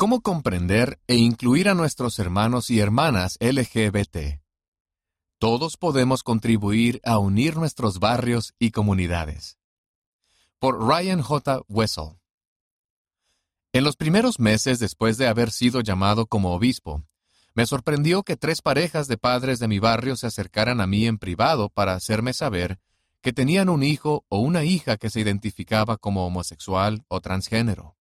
¿Cómo comprender e incluir a nuestros hermanos y hermanas LGBT? Todos podemos contribuir a unir nuestros barrios y comunidades. Por Ryan J. Wessel. En los primeros meses después de haber sido llamado como obispo, me sorprendió que tres parejas de padres de mi barrio se acercaran a mí en privado para hacerme saber que tenían un hijo o una hija que se identificaba como homosexual o transgénero.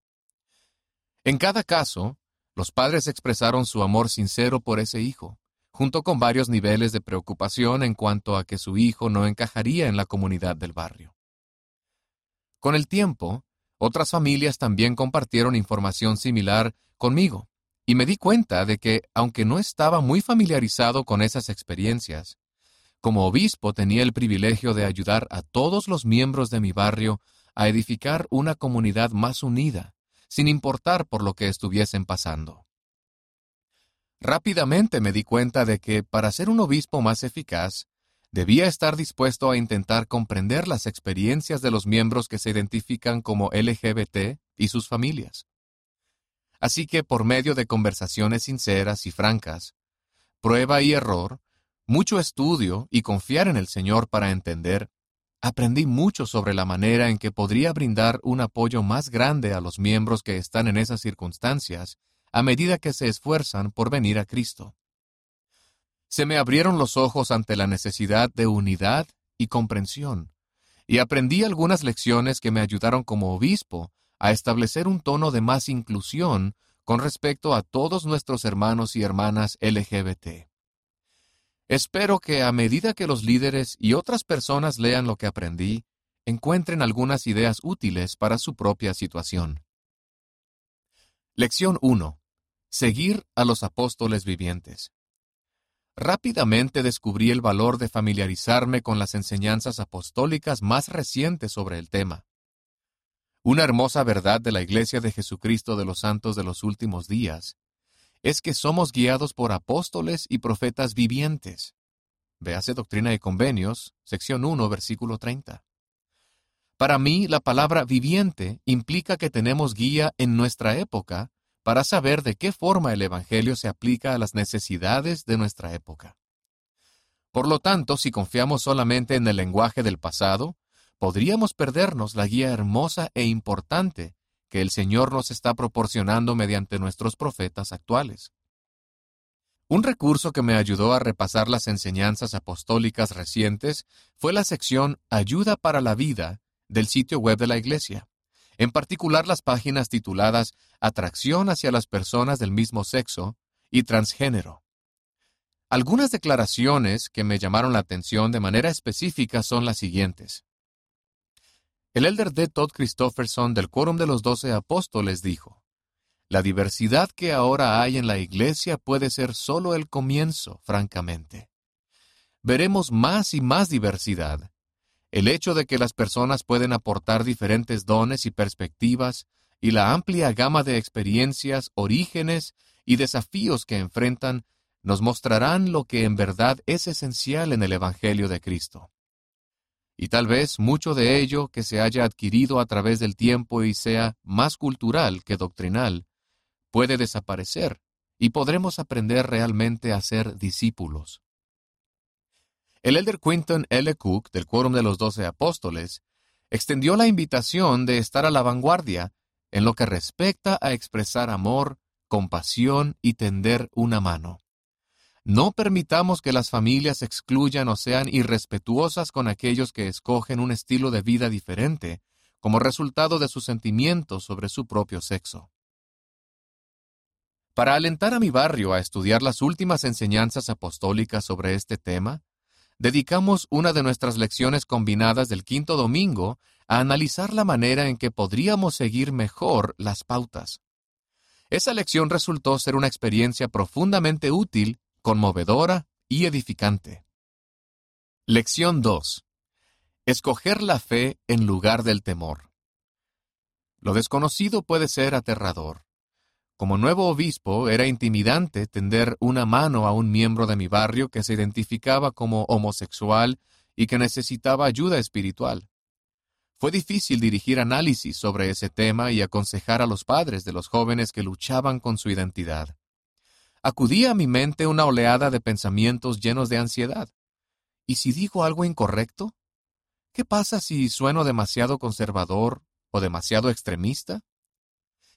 En cada caso, los padres expresaron su amor sincero por ese hijo, junto con varios niveles de preocupación en cuanto a que su hijo no encajaría en la comunidad del barrio. Con el tiempo, otras familias también compartieron información similar conmigo, y me di cuenta de que, aunque no estaba muy familiarizado con esas experiencias, como obispo tenía el privilegio de ayudar a todos los miembros de mi barrio a edificar una comunidad más unida, sin importar por lo que estuviesen pasando. Rápidamente me di cuenta de que, para ser un obispo más eficaz, debía estar dispuesto a intentar comprender las experiencias de los miembros que se identifican como LGBT y sus familias. Así que, por medio de conversaciones sinceras y francas, prueba y error, mucho estudio y confiar en el Señor para entender, aprendí mucho sobre la manera en que podría brindar un apoyo más grande a los miembros que están en esas circunstancias a medida que se esfuerzan por venir a Cristo. Se me abrieron los ojos ante la necesidad de unidad y comprensión, y aprendí algunas lecciones que me ayudaron como obispo a establecer un tono de más inclusión con respecto a todos nuestros hermanos y hermanas LGBT. Espero que a medida que los líderes y otras personas lean lo que aprendí, encuentren algunas ideas útiles para su propia situación. Lección 1. Seguir a los apóstoles vivientes. Rápidamente descubrí el valor de familiarizarme con las enseñanzas apostólicas más recientes sobre el tema. Una hermosa verdad de la Iglesia de Jesucristo de los Santos de los Últimos Días es que somos guiados por apóstoles y profetas vivientes. Véase Doctrina y Convenios, sección 1, versículo 30. Para mí, la palabra viviente implica que tenemos guía en nuestra época para saber de qué forma el Evangelio se aplica a las necesidades de nuestra época. Por lo tanto, si confiamos solamente en el lenguaje del pasado, podríamos perdernos la guía hermosa e importante que el Señor nos está proporcionando mediante nuestros profetas actuales. Un recurso que me ayudó a repasar las enseñanzas apostólicas recientes fue la sección Ayuda para la Vida del sitio web de la Iglesia, en particular las páginas tituladas Atracción hacia las personas del mismo sexo y transgénero. Algunas declaraciones que me llamaron la atención de manera específica son las siguientes. El elder D. Todd Christofferson del Quórum de los Doce Apóstoles dijo, La diversidad que ahora hay en la Iglesia puede ser solo el comienzo, francamente. Veremos más y más diversidad. El hecho de que las personas pueden aportar diferentes dones y perspectivas y la amplia gama de experiencias, orígenes y desafíos que enfrentan nos mostrarán lo que en verdad es esencial en el Evangelio de Cristo y tal vez mucho de ello que se haya adquirido a través del tiempo y sea más cultural que doctrinal, puede desaparecer y podremos aprender realmente a ser discípulos. El elder Quinton L. Cook, del Quórum de los Doce Apóstoles, extendió la invitación de estar a la vanguardia en lo que respecta a expresar amor, compasión y tender una mano. No permitamos que las familias excluyan o sean irrespetuosas con aquellos que escogen un estilo de vida diferente como resultado de sus sentimientos sobre su propio sexo. Para alentar a mi barrio a estudiar las últimas enseñanzas apostólicas sobre este tema, dedicamos una de nuestras lecciones combinadas del quinto domingo a analizar la manera en que podríamos seguir mejor las pautas. Esa lección resultó ser una experiencia profundamente útil conmovedora y edificante. Lección 2. Escoger la fe en lugar del temor. Lo desconocido puede ser aterrador. Como nuevo obispo era intimidante tender una mano a un miembro de mi barrio que se identificaba como homosexual y que necesitaba ayuda espiritual. Fue difícil dirigir análisis sobre ese tema y aconsejar a los padres de los jóvenes que luchaban con su identidad. Acudía a mi mente una oleada de pensamientos llenos de ansiedad. ¿Y si digo algo incorrecto? ¿Qué pasa si sueno demasiado conservador o demasiado extremista?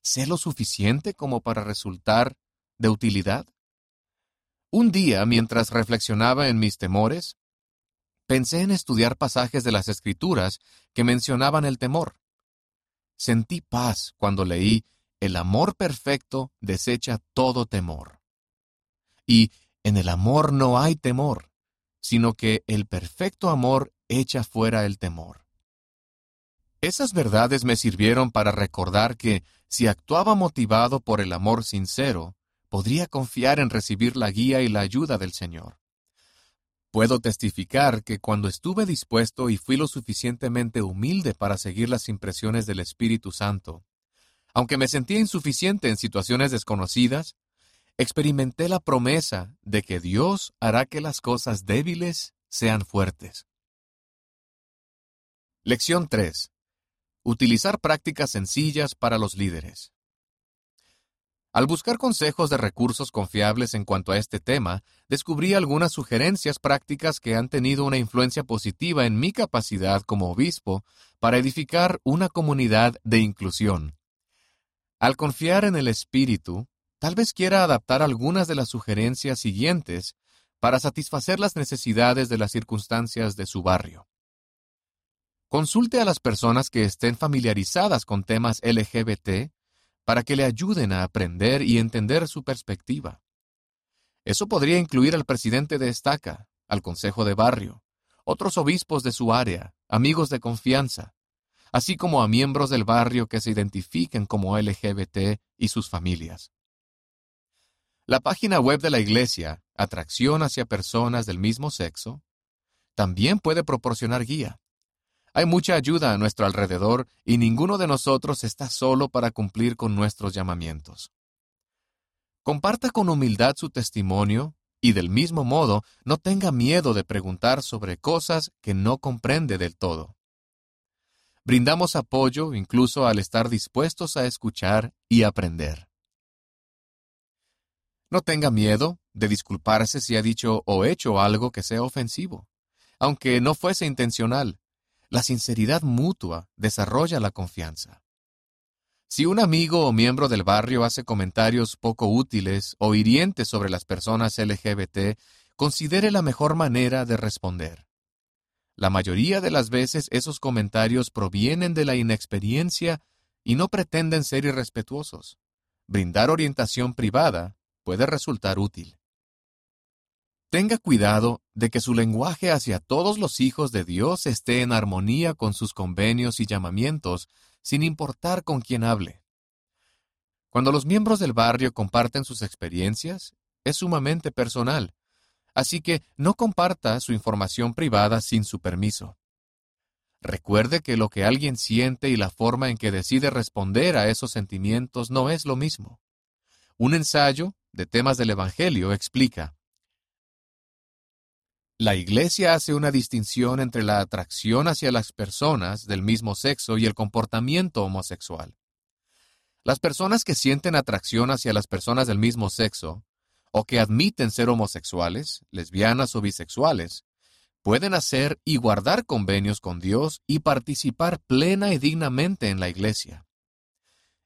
¿Sé lo suficiente como para resultar de utilidad? Un día, mientras reflexionaba en mis temores, pensé en estudiar pasajes de las Escrituras que mencionaban el temor. Sentí paz cuando leí El amor perfecto desecha todo temor. Y en el amor no hay temor, sino que el perfecto amor echa fuera el temor. Esas verdades me sirvieron para recordar que, si actuaba motivado por el amor sincero, podría confiar en recibir la guía y la ayuda del Señor. Puedo testificar que cuando estuve dispuesto y fui lo suficientemente humilde para seguir las impresiones del Espíritu Santo, aunque me sentía insuficiente en situaciones desconocidas, experimenté la promesa de que Dios hará que las cosas débiles sean fuertes. Lección 3. Utilizar prácticas sencillas para los líderes. Al buscar consejos de recursos confiables en cuanto a este tema, descubrí algunas sugerencias prácticas que han tenido una influencia positiva en mi capacidad como obispo para edificar una comunidad de inclusión. Al confiar en el Espíritu, tal vez quiera adaptar algunas de las sugerencias siguientes para satisfacer las necesidades de las circunstancias de su barrio. Consulte a las personas que estén familiarizadas con temas LGBT para que le ayuden a aprender y entender su perspectiva. Eso podría incluir al presidente de estaca, al consejo de barrio, otros obispos de su área, amigos de confianza, así como a miembros del barrio que se identifiquen como LGBT y sus familias. La página web de la Iglesia, Atracción hacia Personas del mismo sexo, también puede proporcionar guía. Hay mucha ayuda a nuestro alrededor y ninguno de nosotros está solo para cumplir con nuestros llamamientos. Comparta con humildad su testimonio y del mismo modo no tenga miedo de preguntar sobre cosas que no comprende del todo. Brindamos apoyo incluso al estar dispuestos a escuchar y aprender. No tenga miedo de disculparse si ha dicho o hecho algo que sea ofensivo, aunque no fuese intencional. La sinceridad mutua desarrolla la confianza. Si un amigo o miembro del barrio hace comentarios poco útiles o hirientes sobre las personas LGBT, considere la mejor manera de responder. La mayoría de las veces esos comentarios provienen de la inexperiencia y no pretenden ser irrespetuosos. Brindar orientación privada puede resultar útil. Tenga cuidado de que su lenguaje hacia todos los hijos de Dios esté en armonía con sus convenios y llamamientos, sin importar con quién hable. Cuando los miembros del barrio comparten sus experiencias, es sumamente personal, así que no comparta su información privada sin su permiso. Recuerde que lo que alguien siente y la forma en que decide responder a esos sentimientos no es lo mismo. Un ensayo de temas del Evangelio explica, la Iglesia hace una distinción entre la atracción hacia las personas del mismo sexo y el comportamiento homosexual. Las personas que sienten atracción hacia las personas del mismo sexo, o que admiten ser homosexuales, lesbianas o bisexuales, pueden hacer y guardar convenios con Dios y participar plena y dignamente en la Iglesia.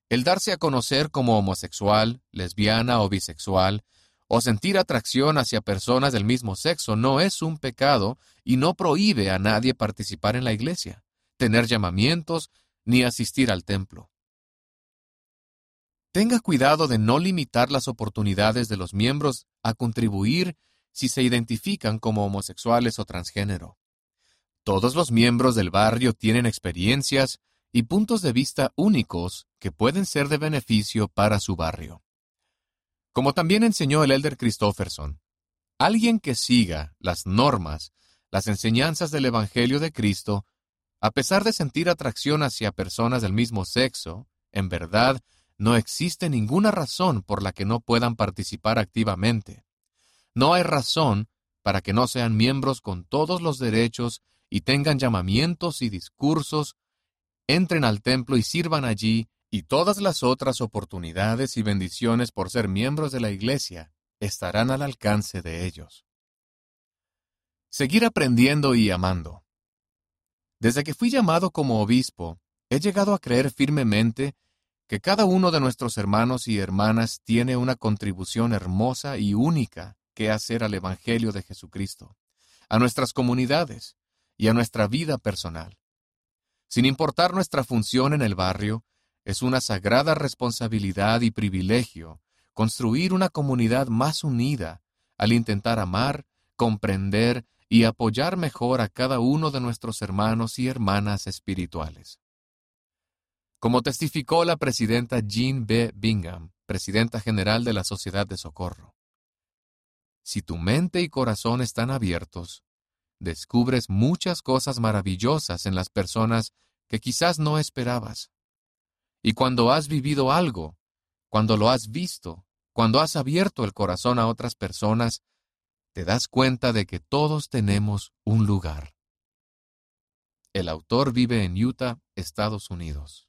El darse a conocer como homosexual, lesbiana o bisexual o sentir atracción hacia personas del mismo sexo no es un pecado y no prohíbe a nadie participar en la iglesia, tener llamamientos ni asistir al templo. Tenga cuidado de no limitar las oportunidades de los miembros a contribuir si se identifican como homosexuales o transgénero. Todos los miembros del barrio tienen experiencias y puntos de vista únicos que pueden ser de beneficio para su barrio. Como también enseñó el elder Christofferson, alguien que siga las normas, las enseñanzas del Evangelio de Cristo, a pesar de sentir atracción hacia personas del mismo sexo, en verdad, no existe ninguna razón por la que no puedan participar activamente. No hay razón para que no sean miembros con todos los derechos y tengan llamamientos y discursos entren al templo y sirvan allí, y todas las otras oportunidades y bendiciones por ser miembros de la Iglesia estarán al alcance de ellos. Seguir aprendiendo y amando. Desde que fui llamado como obispo, he llegado a creer firmemente que cada uno de nuestros hermanos y hermanas tiene una contribución hermosa y única que hacer al Evangelio de Jesucristo, a nuestras comunidades y a nuestra vida personal. Sin importar nuestra función en el barrio, es una sagrada responsabilidad y privilegio construir una comunidad más unida al intentar amar, comprender y apoyar mejor a cada uno de nuestros hermanos y hermanas espirituales. Como testificó la presidenta Jean B. Bingham, presidenta general de la Sociedad de Socorro, si tu mente y corazón están abiertos, descubres muchas cosas maravillosas en las personas que quizás no esperabas. Y cuando has vivido algo, cuando lo has visto, cuando has abierto el corazón a otras personas, te das cuenta de que todos tenemos un lugar. El autor vive en Utah, Estados Unidos.